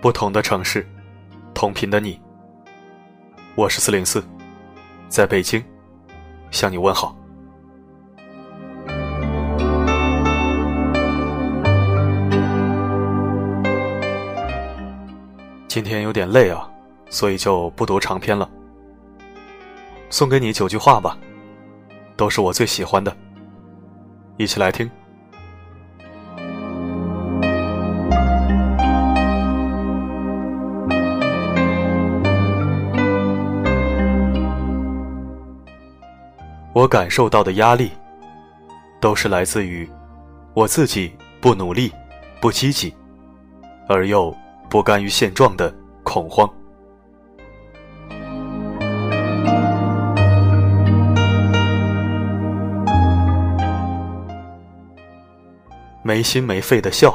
不同的城市，同频的你。我是四零四，在北京向你问好。今天有点累啊，所以就不读长篇了。送给你九句话吧，都是我最喜欢的，一起来听。我感受到的压力，都是来自于我自己不努力、不积极，而又。不甘于现状的恐慌，没心没肺的笑，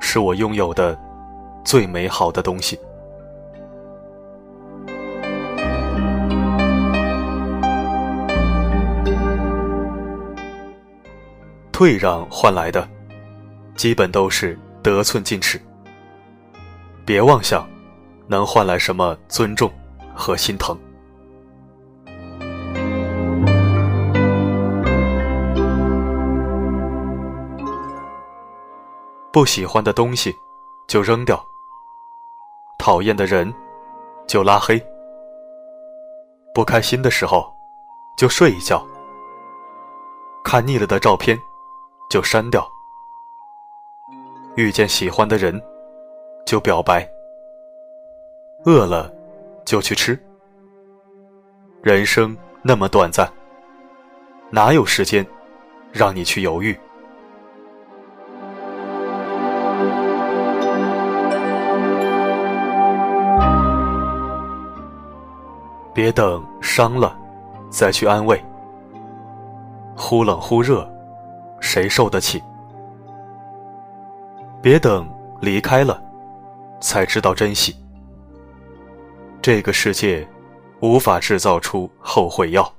是我拥有的最美好的东西。退让换来的，基本都是得寸进尺。别妄想，能换来什么尊重和心疼。不喜欢的东西就扔掉，讨厌的人就拉黑，不开心的时候就睡一觉，看腻了的照片就删掉，遇见喜欢的人。就表白，饿了就去吃。人生那么短暂，哪有时间让你去犹豫？别等伤了再去安慰，忽冷忽热，谁受得起？别等离开了。才知道珍惜。这个世界无法制造出后悔药。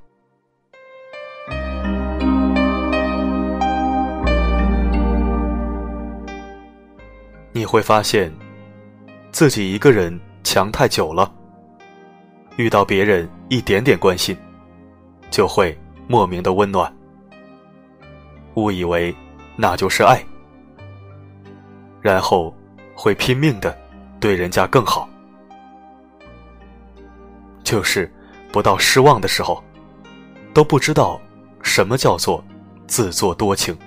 你会发现，自己一个人强太久了，遇到别人一点点关心，就会莫名的温暖，误以为那就是爱，然后会拼命的。对人家更好，就是不到失望的时候，都不知道什么叫做自作多情。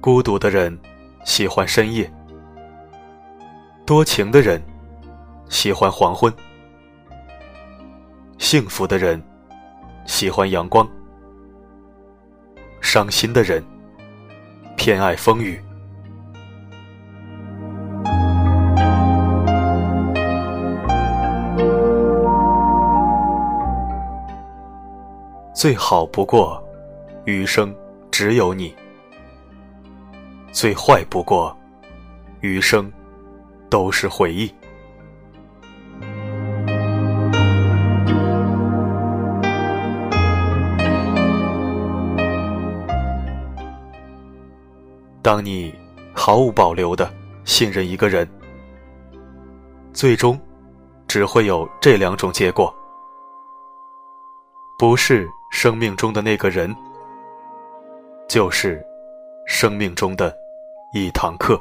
孤独的人喜欢深夜，多情的人喜欢黄昏，幸福的人。喜欢阳光，伤心的人偏爱风雨。最好不过，余生只有你；最坏不过，余生都是回忆。当你毫无保留的信任一个人，最终只会有这两种结果：不是生命中的那个人，就是生命中的一堂课。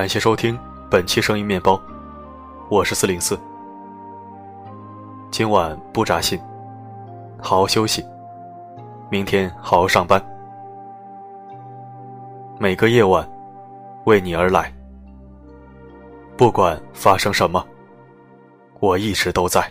感谢收听本期声音面包，我是四零四。今晚不扎心，好好休息，明天好好上班。每个夜晚为你而来，不管发生什么，我一直都在。